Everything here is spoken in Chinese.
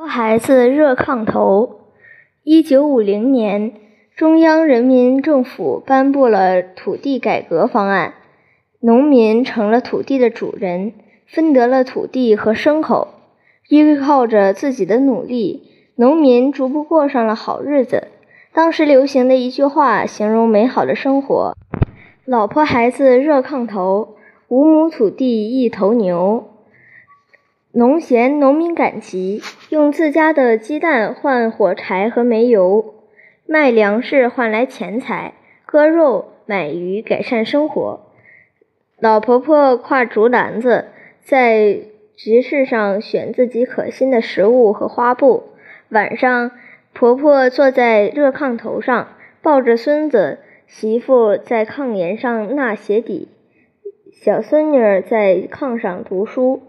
老婆孩子热炕头。一九五零年，中央人民政府颁布了土地改革方案，农民成了土地的主人，分得了土地和牲口。依靠着自己的努力，农民逐步过上了好日子。当时流行的一句话形容美好的生活：“老婆孩子热炕头，五亩土地一头牛。”农闲农民赶集，用自家的鸡蛋换火柴和煤油，卖粮食换来钱财，割肉买鱼改善生活。老婆婆挎竹篮子，在集市上选自己可心的食物和花布。晚上，婆婆坐在热炕头上，抱着孙子，媳妇在炕沿上纳鞋底，小孙女儿在炕上读书。